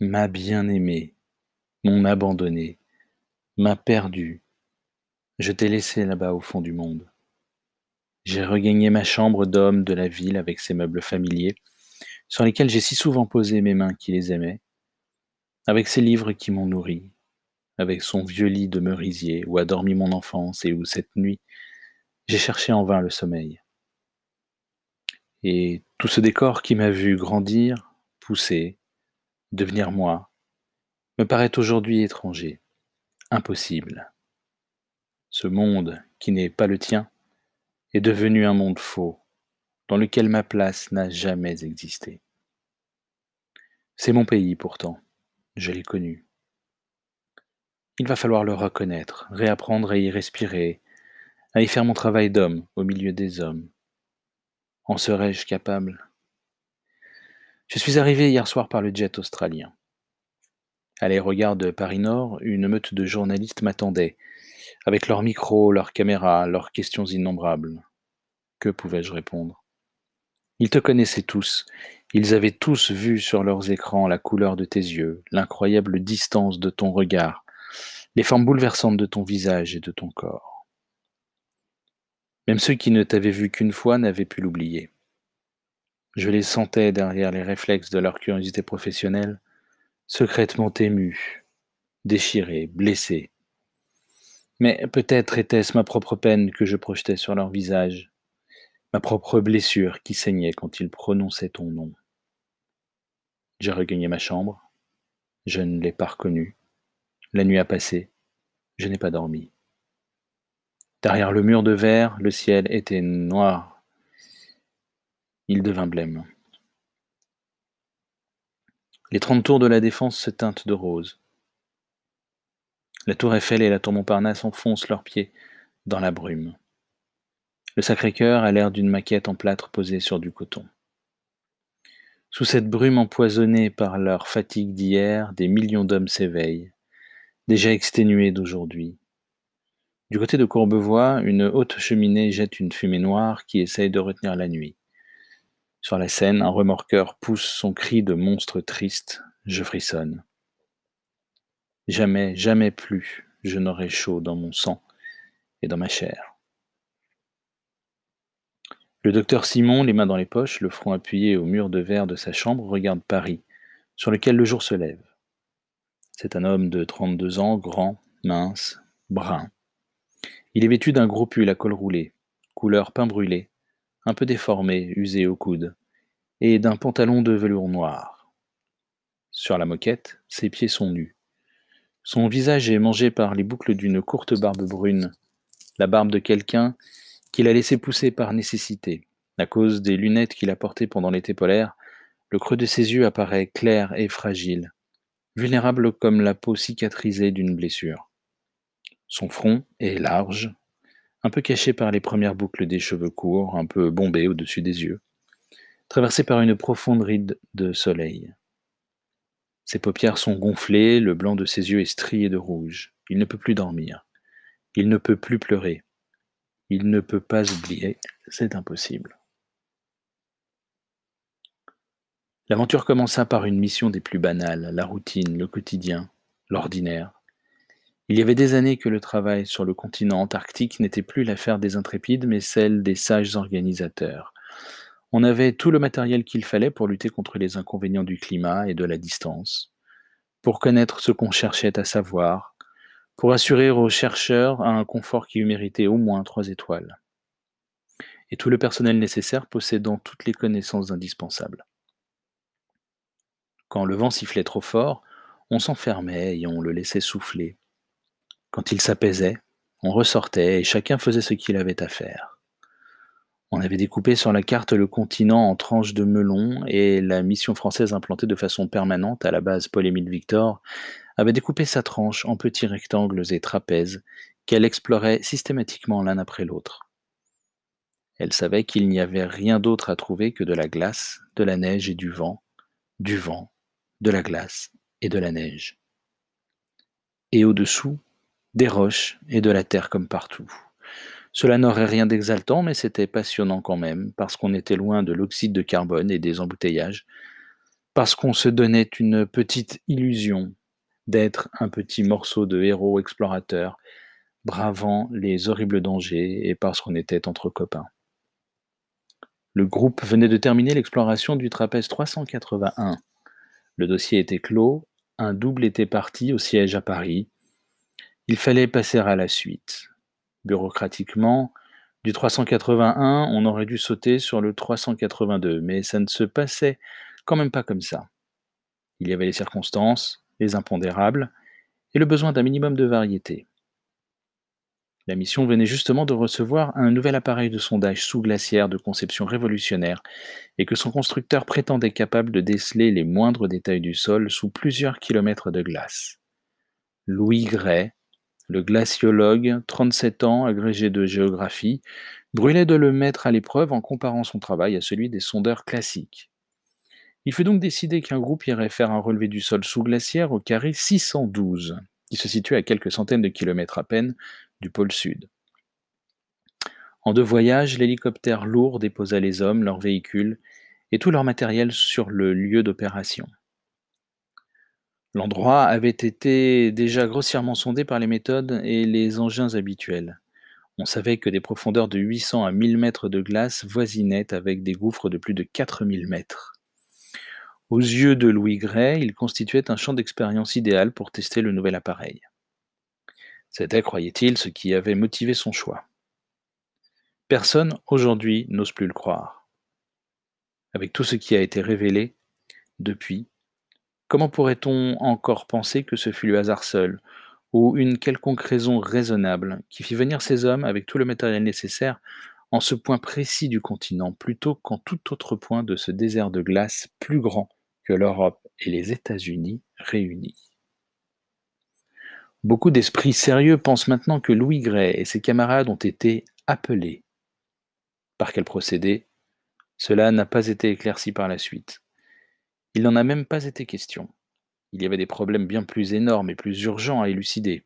m'a bien-aimé, mon abandonné, m'a perdu. Je t'ai laissé là-bas au fond du monde. J'ai regagné ma chambre d'homme de la ville avec ses meubles familiers, sur lesquels j'ai si souvent posé mes mains qui les aimaient, avec ses livres qui m'ont nourri, avec son vieux lit de merisier où a dormi mon enfance et où cette nuit j'ai cherché en vain le sommeil. Et tout ce décor qui m'a vu grandir, pousser, devenir moi, me paraît aujourd'hui étranger, impossible. Ce monde qui n'est pas le tien est devenu un monde faux, dans lequel ma place n'a jamais existé. C'est mon pays pourtant, je l'ai connu. Il va falloir le reconnaître, réapprendre à y respirer, à y faire mon travail d'homme au milieu des hommes. En serais-je capable? Je suis arrivé hier soir par le jet australien. À l'aérogare de Paris-Nord, une meute de journalistes m'attendait, avec leurs micros, leurs caméras, leurs questions innombrables. Que pouvais-je répondre? Ils te connaissaient tous, ils avaient tous vu sur leurs écrans la couleur de tes yeux, l'incroyable distance de ton regard, les formes bouleversantes de ton visage et de ton corps. Même ceux qui ne t'avaient vu qu'une fois n'avaient pu l'oublier. Je les sentais derrière les réflexes de leur curiosité professionnelle, secrètement émus, déchirés, blessés. Mais peut-être était-ce ma propre peine que je projetais sur leur visage, ma propre blessure qui saignait quand ils prononçaient ton nom. J'ai regagné ma chambre, je ne l'ai pas reconnu. La nuit a passé, je n'ai pas dormi. Derrière le mur de verre, le ciel était noir. Il devint blême. Les trente tours de la Défense se teintent de rose. La tour Eiffel et la tour Montparnasse enfoncent leurs pieds dans la brume. Le Sacré-Cœur a l'air d'une maquette en plâtre posée sur du coton. Sous cette brume empoisonnée par leur fatigue d'hier, des millions d'hommes s'éveillent, déjà exténués d'aujourd'hui, du côté de Courbevoie, une haute cheminée jette une fumée noire qui essaye de retenir la nuit. Sur la scène, un remorqueur pousse son cri de monstre triste. Je frissonne. Jamais, jamais plus je n'aurai chaud dans mon sang et dans ma chair. Le docteur Simon, les mains dans les poches, le front appuyé au mur de verre de sa chambre, regarde Paris, sur lequel le jour se lève. C'est un homme de 32 ans, grand, mince, brun, il est vêtu d'un gros pull à col roulé, couleur pain brûlé, un peu déformé, usé au coude, et d'un pantalon de velours noir. Sur la moquette, ses pieds sont nus. Son visage est mangé par les boucles d'une courte barbe brune, la barbe de quelqu'un qu'il a laissé pousser par nécessité. À cause des lunettes qu'il a portées pendant l'été polaire, le creux de ses yeux apparaît clair et fragile, vulnérable comme la peau cicatrisée d'une blessure. Son front est large, un peu caché par les premières boucles des cheveux courts, un peu bombés au-dessus des yeux, traversé par une profonde ride de soleil. Ses paupières sont gonflées, le blanc de ses yeux est strié de rouge. Il ne peut plus dormir. Il ne peut plus pleurer. Il ne peut pas oublier. C'est impossible. L'aventure commença par une mission des plus banales, la routine, le quotidien, l'ordinaire. Il y avait des années que le travail sur le continent antarctique n'était plus l'affaire des intrépides, mais celle des sages organisateurs. On avait tout le matériel qu'il fallait pour lutter contre les inconvénients du climat et de la distance, pour connaître ce qu'on cherchait à savoir, pour assurer aux chercheurs un confort qui eût mérité au moins trois étoiles, et tout le personnel nécessaire possédant toutes les connaissances indispensables. Quand le vent sifflait trop fort, on s'enfermait et on le laissait souffler, quand il s'apaisait, on ressortait et chacun faisait ce qu'il avait à faire. On avait découpé sur la carte le continent en tranches de melon et la mission française implantée de façon permanente à la base Paul-Émile Victor avait découpé sa tranche en petits rectangles et trapèzes qu'elle explorait systématiquement l'un après l'autre. Elle savait qu'il n'y avait rien d'autre à trouver que de la glace, de la neige et du vent, du vent, de la glace et de la neige. Et au-dessous, des roches et de la terre comme partout. Cela n'aurait rien d'exaltant, mais c'était passionnant quand même, parce qu'on était loin de l'oxyde de carbone et des embouteillages, parce qu'on se donnait une petite illusion d'être un petit morceau de héros explorateur, bravant les horribles dangers et parce qu'on était entre copains. Le groupe venait de terminer l'exploration du trapèze 381. Le dossier était clos, un double était parti au siège à Paris. Il fallait passer à la suite. Bureaucratiquement, du 381, on aurait dû sauter sur le 382, mais ça ne se passait quand même pas comme ça. Il y avait les circonstances, les impondérables, et le besoin d'un minimum de variété. La mission venait justement de recevoir un nouvel appareil de sondage sous-glaciaire de conception révolutionnaire et que son constructeur prétendait capable de déceler les moindres détails du sol sous plusieurs kilomètres de glace. Louis Gray, le glaciologue, 37 ans, agrégé de géographie, brûlait de le mettre à l'épreuve en comparant son travail à celui des sondeurs classiques. Il fut donc décidé qu'un groupe irait faire un relevé du sol sous-glaciaire au carré 612, qui se situe à quelques centaines de kilomètres à peine du pôle Sud. En deux voyages, l'hélicoptère lourd déposa les hommes, leurs véhicules et tout leur matériel sur le lieu d'opération. L'endroit avait été déjà grossièrement sondé par les méthodes et les engins habituels. On savait que des profondeurs de 800 à 1000 mètres de glace voisinaient avec des gouffres de plus de 4000 mètres. Aux yeux de Louis Gray, il constituait un champ d'expérience idéal pour tester le nouvel appareil. C'était, croyait-il, ce qui avait motivé son choix. Personne aujourd'hui n'ose plus le croire. Avec tout ce qui a été révélé depuis, comment pourrait-on encore penser que ce fut le hasard seul, ou une quelconque raison raisonnable, qui fit venir ces hommes avec tout le matériel nécessaire en ce point précis du continent, plutôt qu'en tout autre point de ce désert de glace plus grand que l'Europe et les États-Unis réunis? Beaucoup d'esprits sérieux pensent maintenant que Louis Gray et ses camarades ont été appelés. Par quel procédé? Cela n'a pas été éclairci par la suite. Il n'en a même pas été question. Il y avait des problèmes bien plus énormes et plus urgents à élucider.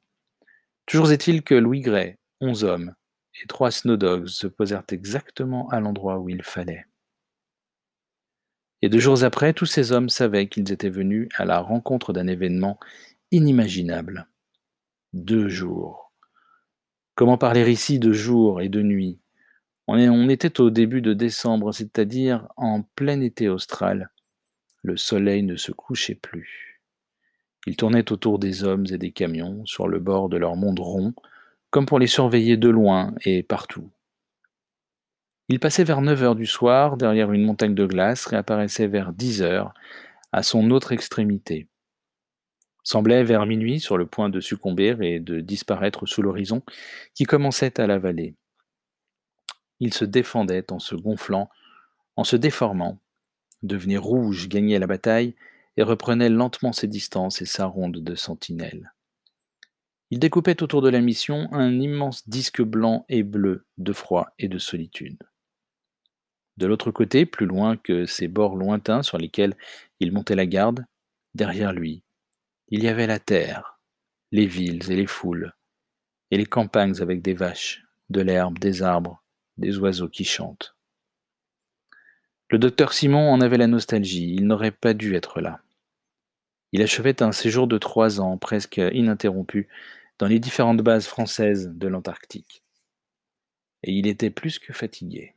Toujours est-il que Louis Gray, onze hommes et trois Snowdogs se posèrent exactement à l'endroit où il fallait. Et deux jours après, tous ces hommes savaient qu'ils étaient venus à la rencontre d'un événement inimaginable. Deux jours. Comment parler ici de jour et de nuit? On, était au début de décembre, c'est-à-dire en plein été austral. Le soleil ne se couchait plus. Il tournait autour des hommes et des camions, sur le bord de leur monde rond, comme pour les surveiller de loin et partout. Il passait vers neuf heures du soir, derrière une montagne de glace, réapparaissait vers dix heures, à son autre extrémité semblait vers minuit sur le point de succomber et de disparaître sous l'horizon qui commençait à la vallée. Il se défendait en se gonflant, en se déformant, devenait rouge, gagnait la bataille et reprenait lentement ses distances et sa ronde de sentinelle. Il découpait autour de la mission un immense disque blanc et bleu de froid et de solitude. De l'autre côté, plus loin que ces bords lointains sur lesquels il montait la garde, derrière lui, il y avait la terre, les villes et les foules, et les campagnes avec des vaches, de l'herbe, des arbres, des oiseaux qui chantent. Le docteur Simon en avait la nostalgie, il n'aurait pas dû être là. Il achevait un séjour de trois ans, presque ininterrompu, dans les différentes bases françaises de l'Antarctique. Et il était plus que fatigué.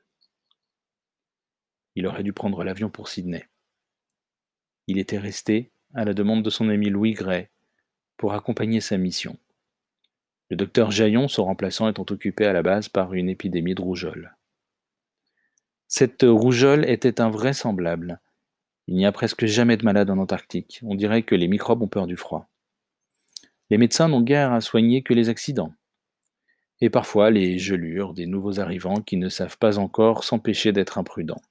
Il aurait dû prendre l'avion pour Sydney. Il était resté, à la demande de son ami Louis Gray, pour accompagner sa mission. Le docteur Jaillon, son remplaçant, étant occupé à la base par une épidémie de rougeole. Cette rougeole était invraisemblable. Il n'y a presque jamais de malade en Antarctique. On dirait que les microbes ont peur du froid. Les médecins n'ont guère à soigner que les accidents. Et parfois les gelures des nouveaux arrivants qui ne savent pas encore s'empêcher d'être imprudents.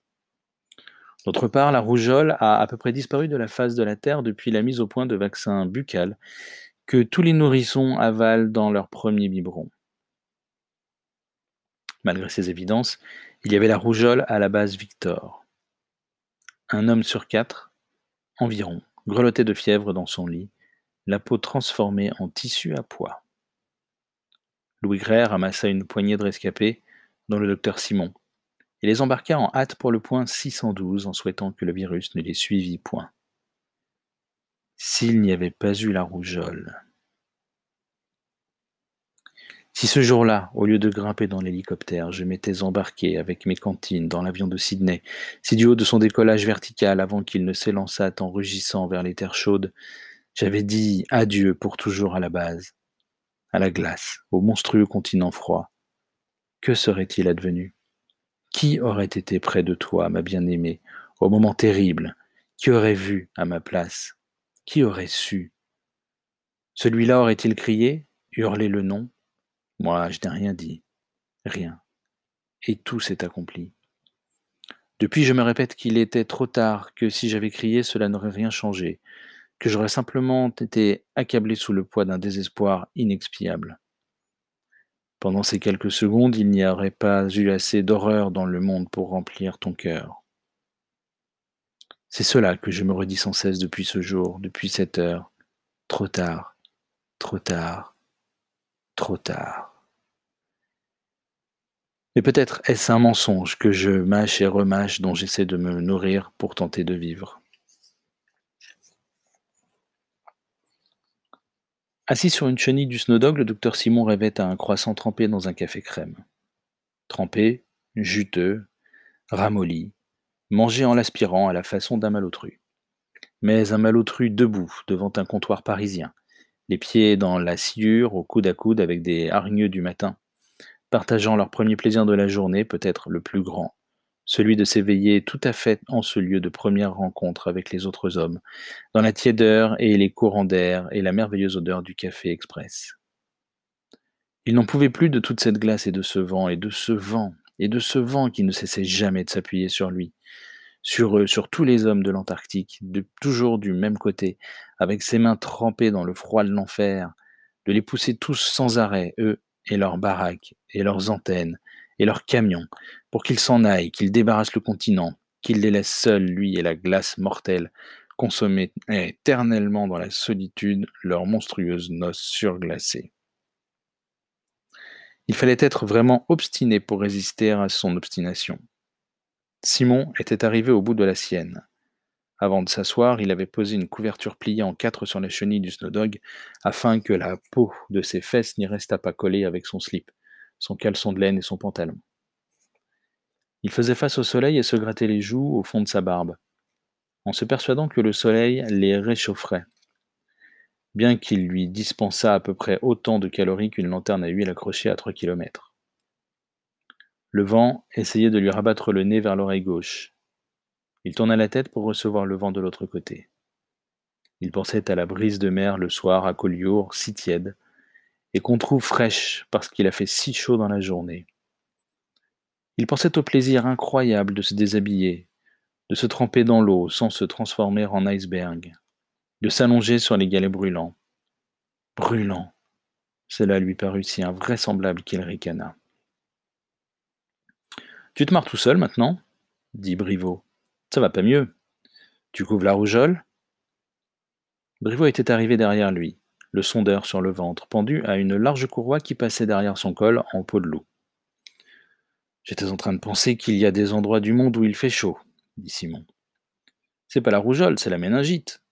D'autre part, la rougeole a à peu près disparu de la face de la Terre depuis la mise au point de vaccins buccales que tous les nourrissons avalent dans leur premier biberon. Malgré ces évidences, il y avait la rougeole à la base Victor. Un homme sur quatre, environ, grelottait de fièvre dans son lit, la peau transformée en tissu à pois. Louis Gray ramassa une poignée de rescapés, dont le docteur Simon, et les embarqua en hâte pour le point 612 en souhaitant que le virus ne les suivît point. S'il n'y avait pas eu la rougeole. Si ce jour-là, au lieu de grimper dans l'hélicoptère, je m'étais embarqué avec mes cantines dans l'avion de Sydney, si du haut de son décollage vertical avant qu'il ne s'élançât en rugissant vers les terres chaudes, j'avais dit adieu pour toujours à la base, à la glace, au monstrueux continent froid, que serait-il advenu? Qui aurait été près de toi, ma bien-aimée, au moment terrible? Qui aurait vu à ma place? Qui aurait su? Celui-là aurait-il crié, hurlé le nom? Moi, je n'ai rien dit. Rien. Et tout s'est accompli. Depuis, je me répète qu'il était trop tard, que si j'avais crié, cela n'aurait rien changé, que j'aurais simplement été accablé sous le poids d'un désespoir inexpiable. Pendant ces quelques secondes, il n'y aurait pas eu assez d'horreur dans le monde pour remplir ton cœur. C'est cela que je me redis sans cesse depuis ce jour, depuis cette heure. Trop tard, trop tard, trop tard. Mais peut-être est-ce un mensonge que je mâche et remâche dont j'essaie de me nourrir pour tenter de vivre. Assis sur une chenille du Snowdog, le docteur Simon rêvait à un croissant trempé dans un café crème. Trempé, juteux, ramolli, mangé en l'aspirant à la façon d'un malotru. Mais un malotru debout devant un comptoir parisien, les pieds dans la sciure, au coude à coude avec des hargneux du matin, partageant leur premier plaisir de la journée, peut-être le plus grand, celui de s'éveiller tout à fait en ce lieu de première rencontre avec les autres hommes, dans la tiédeur et les courants d'air et la merveilleuse odeur du café express. Il n'en pouvait plus de toute cette glace et de ce vent, et de ce vent, et de ce vent qui ne cessait jamais de s'appuyer sur lui, sur eux, sur tous les hommes de l'Antarctique, toujours du même côté, avec ses mains trempées dans le froid de l'enfer, de les pousser tous sans arrêt, eux et leurs baraques, et leurs antennes, et leurs camions, pour qu'ils s'en aillent, qu'ils débarrassent le continent, qu'ils les laissent seuls, lui et la glace mortelle, consommer éternellement dans la solitude leurs monstrueuses noces surglacées. Il fallait être vraiment obstiné pour résister à son obstination. Simon était arrivé au bout de la sienne. Avant de s'asseoir, il avait posé une couverture pliée en quatre sur la chenille du Snowdog, afin que la peau de ses fesses n'y restât pas collée avec son slip, son caleçon de laine et son pantalon. Il faisait face au soleil et se grattait les joues au fond de sa barbe, en se persuadant que le soleil les réchaufferait, bien qu'il lui dispensât à peu près autant de calories qu'une lanterne à huile accrochée à trois kilomètres. Le vent essayait de lui rabattre le nez vers l'oreille gauche, il tourna la tête pour recevoir le vent de l'autre côté. Il pensait à la brise de mer le soir à Collioure, si tiède, et qu'on trouve fraîche parce qu'il a fait si chaud dans la journée. Il pensait au plaisir incroyable de se déshabiller, de se tremper dans l'eau sans se transformer en iceberg, de s'allonger sur les galets brûlants. Brûlant. Cela lui parut si invraisemblable qu'il ricana. Tu te marres tout seul maintenant? dit Briveau. Ça va pas mieux. Tu couvres la rougeole? Briveau était arrivé derrière lui, le sondeur sur le ventre, pendu à une large courroie qui passait derrière son col en peau de loup. J'étais en train de penser qu'il y a des endroits du monde où il fait chaud, dit Simon. C'est pas la rougeole, c'est la méningite.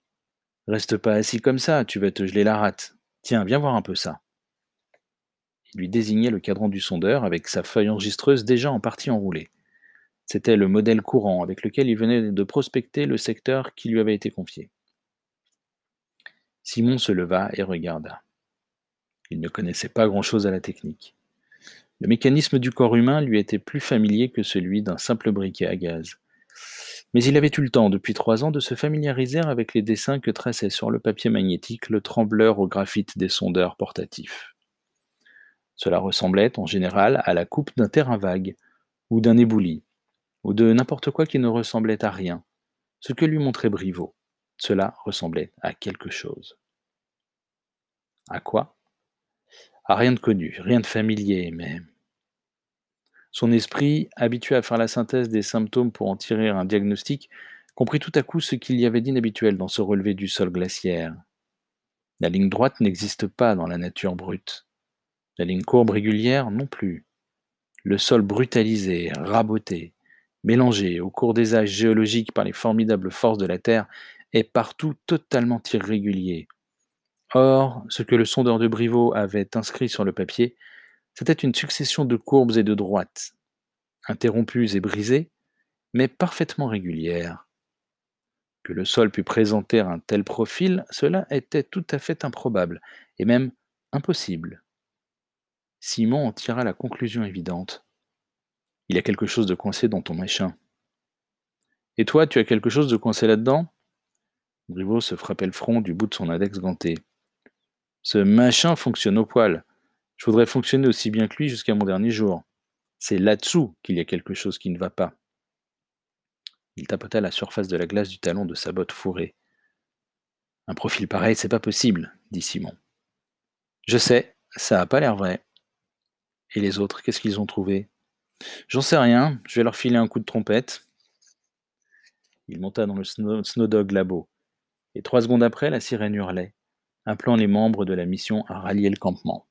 Reste pas assis comme ça, tu vas te geler la rate. Tiens, viens voir un peu ça. Il lui désignait le cadran du sondeur avec sa feuille enregistreuse déjà en partie enroulée. C'était le modèle courant avec lequel il venait de prospecter le secteur qui lui avait été confié. Simon se leva et regarda. Il ne connaissait pas grand-chose à la technique. Le mécanisme du corps humain lui était plus familier que celui d'un simple briquet à gaz. Mais il avait eu le temps, depuis trois ans, de se familiariser avec les dessins que traçait sur le papier magnétique le trembleur au graphite des sondeurs portatifs. Cela ressemblait, en général, à la coupe d'un terrain vague ou d'un éboulis, ou de n'importe quoi qui ne ressemblait à rien, ce que lui montrait Briveau. Cela ressemblait à quelque chose. À quoi? À rien de connu, rien de familier, mais... Son esprit, habitué à faire la synthèse des symptômes pour en tirer un diagnostic, comprit tout à coup ce qu'il y avait d'inhabituel dans ce relevé du sol glaciaire. La ligne droite n'existe pas dans la nature brute. La ligne courbe régulière non plus. Le sol brutalisé, raboté, mélangé au cours des âges géologiques par les formidables forces de la Terre, est partout totalement irrégulier. Or, ce que le sondeur de Briveau avait inscrit sur le papier, c'était une succession de courbes et de droites, interrompues et brisées, mais parfaitement régulières. Que le sol pût présenter un tel profil, cela était tout à fait improbable, et même impossible. Simon en tira la conclusion évidente. Il y a quelque chose de coincé dans ton machin. Et toi, tu as quelque chose de coincé là-dedans? Briveau se frappait le front du bout de son index ganté. Ce machin fonctionne au poil. Je voudrais fonctionner aussi bien que lui jusqu'à mon dernier jour. C'est là-dessous qu'il y a quelque chose qui ne va pas. Il tapota la surface de la glace du talon de sa botte fourrée. Un profil pareil, c'est pas possible, dit Simon. Je sais, ça a pas l'air vrai. Et les autres, qu'est-ce qu'ils ont trouvé? J'en sais rien, je vais leur filer un coup de trompette. Il monta dans le Snowdog Labo, et trois secondes après, la sirène hurlait, appelant les membres de la mission à rallier le campement.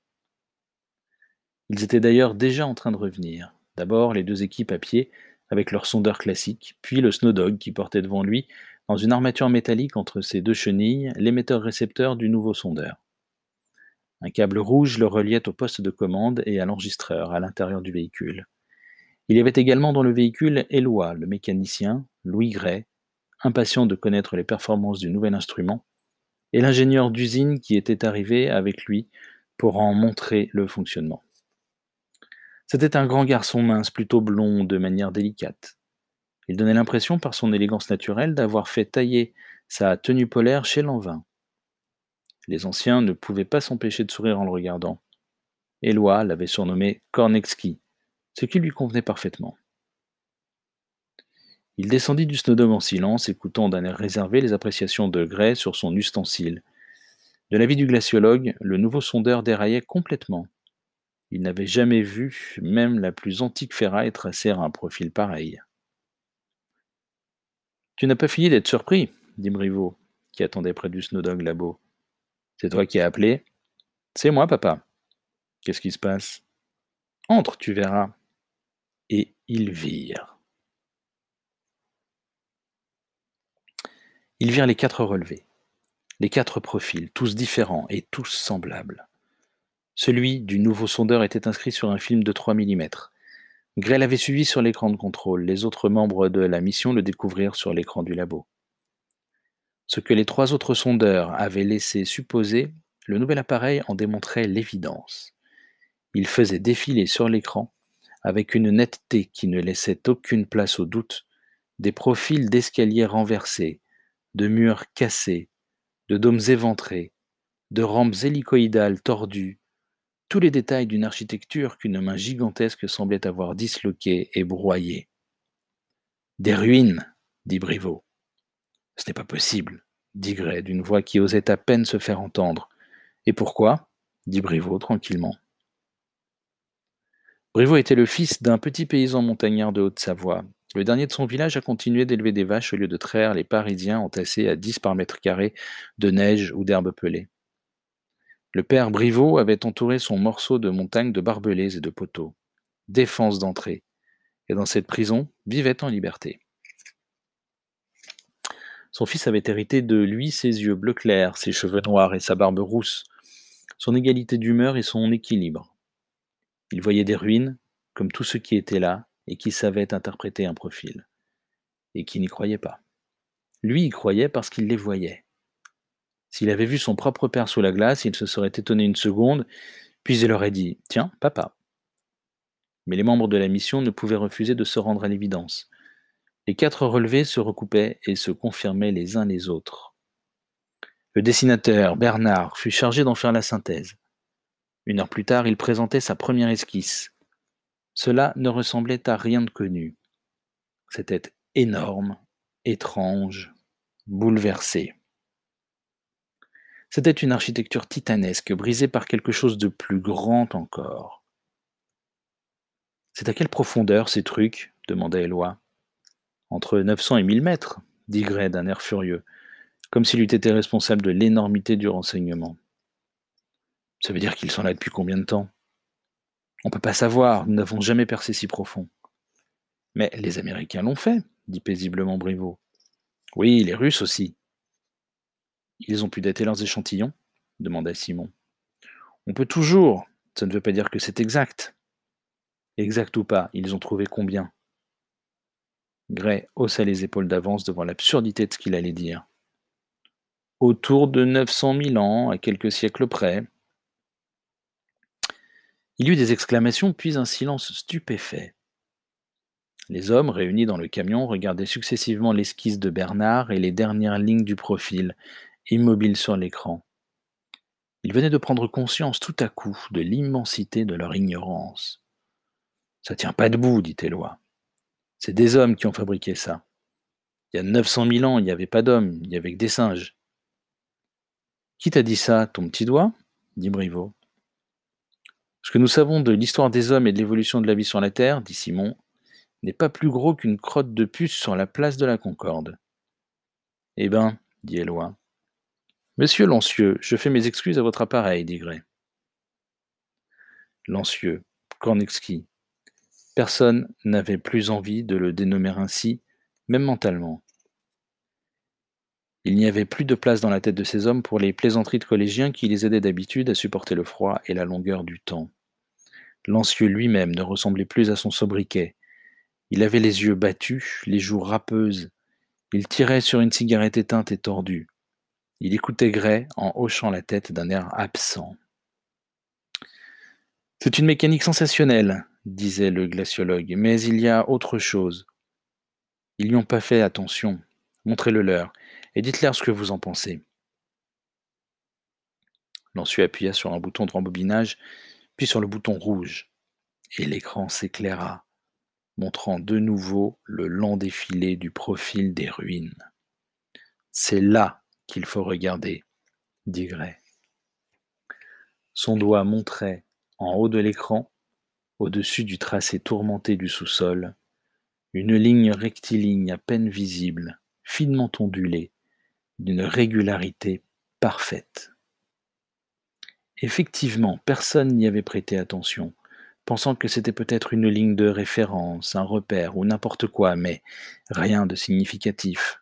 Ils étaient d'ailleurs déjà en train de revenir. D'abord les deux équipes à pied, avec leur sondeur classique, puis le Snowdog qui portait devant lui, dans une armature métallique entre ses deux chenilles, l'émetteur-récepteur du nouveau sondeur. Un câble rouge le reliait au poste de commande et à l'enregistreur à l'intérieur du véhicule. Il y avait également dans le véhicule Éloi, le mécanicien, Louis Gray, impatient de connaître les performances du nouvel instrument, et l'ingénieur d'usine qui était arrivé avec lui pour en montrer le fonctionnement. C'était un grand garçon mince, plutôt blond, de manière délicate. Il donnait l'impression, par son élégance naturelle, d'avoir fait tailler sa tenue polaire chez Lanvin. Les anciens ne pouvaient pas s'empêcher de sourire en le regardant. Éloi l'avait surnommé Kornexki, ce qui lui convenait parfaitement. Il descendit du snowdome en silence, écoutant d'un air réservé les appréciations de Gray sur son ustensile. De l'avis du glaciologue, le nouveau sondeur déraillait complètement. Il n'avait jamais vu même la plus antique ferraille tracer un profil pareil. Tu n'as pas fini d'être surpris, dit Briveau, qui attendait près du Snowdog Labo. C'est toi qui as appelé C'est moi, papa. Qu'est-ce qui se passe? Entre, tu verras et ils virent. Ils virent les quatre relevés, les quatre profils, tous différents et tous semblables. Celui du nouveau sondeur était inscrit sur un film de 3 mm. Gray l'avait suivi sur l'écran de contrôle. Les autres membres de la mission le découvrirent sur l'écran du labo. Ce que les trois autres sondeurs avaient laissé supposer, le nouvel appareil en démontrait l'évidence. Il faisait défiler sur l'écran avec une netteté qui ne laissait aucune place au doute, des profils d'escaliers renversés, de murs cassés, de dômes éventrés, de rampes hélicoïdales tordues, tous les détails d'une architecture qu'une main gigantesque semblait avoir disloquée et broyée. Des ruines, dit Briveau. Ce n'est pas possible, dit Gray d'une voix qui osait à peine se faire entendre. Et pourquoi? dit Briveau tranquillement. Briveau était le fils d'un petit paysan montagnard de Haute-Savoie. Le dernier de son village a continué d'élever des vaches au lieu de traire les Parisiens entassés à dix par mètre carré de neige ou d'herbe pelée. Le père Briveau avait entouré son morceau de montagne de barbelés et de poteaux, défense d'entrée, et dans cette prison vivait en liberté. Son fils avait hérité de lui ses yeux bleu clair, ses cheveux noirs et sa barbe rousse, son égalité d'humeur et son équilibre. Il voyait des ruines, comme tous ceux qui étaient là et qui savaient interpréter un profil, et qui n'y croyaient pas. Lui y croyait parce qu'il les voyait. S'il avait vu son propre père sous la glace, il se serait étonné une seconde, puis il aurait dit Tiens, papa. Mais les membres de la mission ne pouvaient refuser de se rendre à l'évidence. Les quatre relevés se recoupaient et se confirmaient les uns les autres. Le dessinateur, Bernard, fut chargé d'en faire la synthèse. Une heure plus tard, il présentait sa première esquisse. Cela ne ressemblait à rien de connu. C'était énorme, étrange, bouleversé. C'était une architecture titanesque, brisée par quelque chose de plus grand encore. C'est à quelle profondeur ces trucs? demanda Éloi. Entre 900 et 1000 mètres, dit Gray d'un air furieux, comme s'il eût été responsable de l'énormité du renseignement. Ça veut dire qu'ils sont là depuis combien de temps? On ne peut pas savoir, nous n'avons jamais percé si profond. Mais les Américains l'ont fait, dit paisiblement Briveau. Oui, les Russes aussi. Ils ont pu dater leurs échantillons demanda Simon. On peut toujours, ça ne veut pas dire que c'est exact. Exact ou pas, ils ont trouvé combien Gray haussa les épaules d'avance devant l'absurdité de ce qu'il allait dire. Autour de 900 000 ans, à quelques siècles près. Il y eut des exclamations, puis un silence stupéfait. Les hommes réunis dans le camion regardaient successivement l'esquisse de Bernard et les dernières lignes du profil, immobiles sur l'écran. Ils venaient de prendre conscience tout à coup de l'immensité de leur ignorance. Ça tient pas debout, dit Éloi. C'est des hommes qui ont fabriqué ça. Il y a 900 000 ans, il n'y avait pas d'hommes, il y avait que des singes. Qui t'a dit ça, ton petit doigt? dit Briveau. Ce que nous savons de l'histoire des hommes et de l'évolution de la vie sur la Terre, dit Simon, n'est pas plus gros qu'une crotte de puce sur la place de la Concorde. Eh ben, dit Éloi. Monsieur Lancieux, je fais mes excuses à votre appareil, dit Gray. Lancieux, Kornexki, Personne n'avait plus envie de le dénommer ainsi, même mentalement. Il n'y avait plus de place dans la tête de ces hommes pour les plaisanteries de collégiens qui les aidaient d'habitude à supporter le froid et la longueur du temps. L'ancieux lui-même ne ressemblait plus à son sobriquet. Il avait les yeux battus, les joues râpeuses. Il tirait sur une cigarette éteinte et tordue. Il écoutait Gray en hochant la tête d'un air absent. C'est une mécanique sensationnelle, disait le glaciologue, mais il y a autre chose. Ils n'y ont pas fait attention. Montrez-le leur, et dites-leur ce que vous en pensez. Lancieux appuya sur un bouton de rembobinage, puis sur le bouton rouge, et l'écran s'éclaira, montrant de nouveau le lent défilé du profil des ruines. C'est là qu'il faut regarder, dit Gray. Son doigt montrait, en haut de l'écran, au-dessus du tracé tourmenté du sous-sol, une ligne rectiligne à peine visible, finement ondulée, d'une régularité parfaite. Effectivement, personne n'y avait prêté attention, pensant que c'était peut-être une ligne de référence, un repère ou n'importe quoi, mais rien de significatif.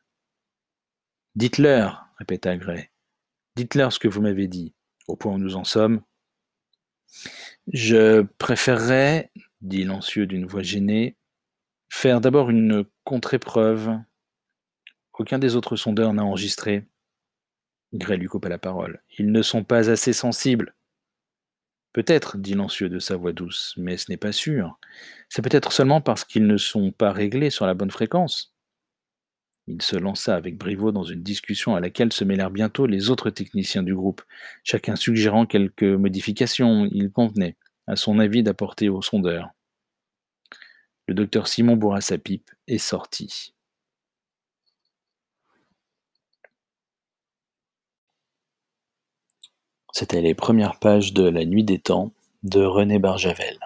Dites-leur, répéta Gray. Dites-leur ce que vous m'avez dit. Au point où nous en sommes, je préférerais, dit Lancieux d'une voix gênée, faire d'abord une contre-épreuve. Aucun des autres sondeurs n'a enregistré. Gray lui coupa la parole. Ils ne sont pas assez sensibles. Peut-être, dit Lancieux de sa voix douce, mais ce n'est pas sûr. C'est peut-être seulement parce qu'ils ne sont pas réglés sur la bonne fréquence. Il se lança avec Briveau dans une discussion à laquelle se mêlèrent bientôt les autres techniciens du groupe, chacun suggérant quelques modifications. Il convenait, à son avis, d'apporter au sondeur. Le docteur Simon bourra sa pipe et sortit. C'était les premières pages de La Nuit des Temps de René Barjavel.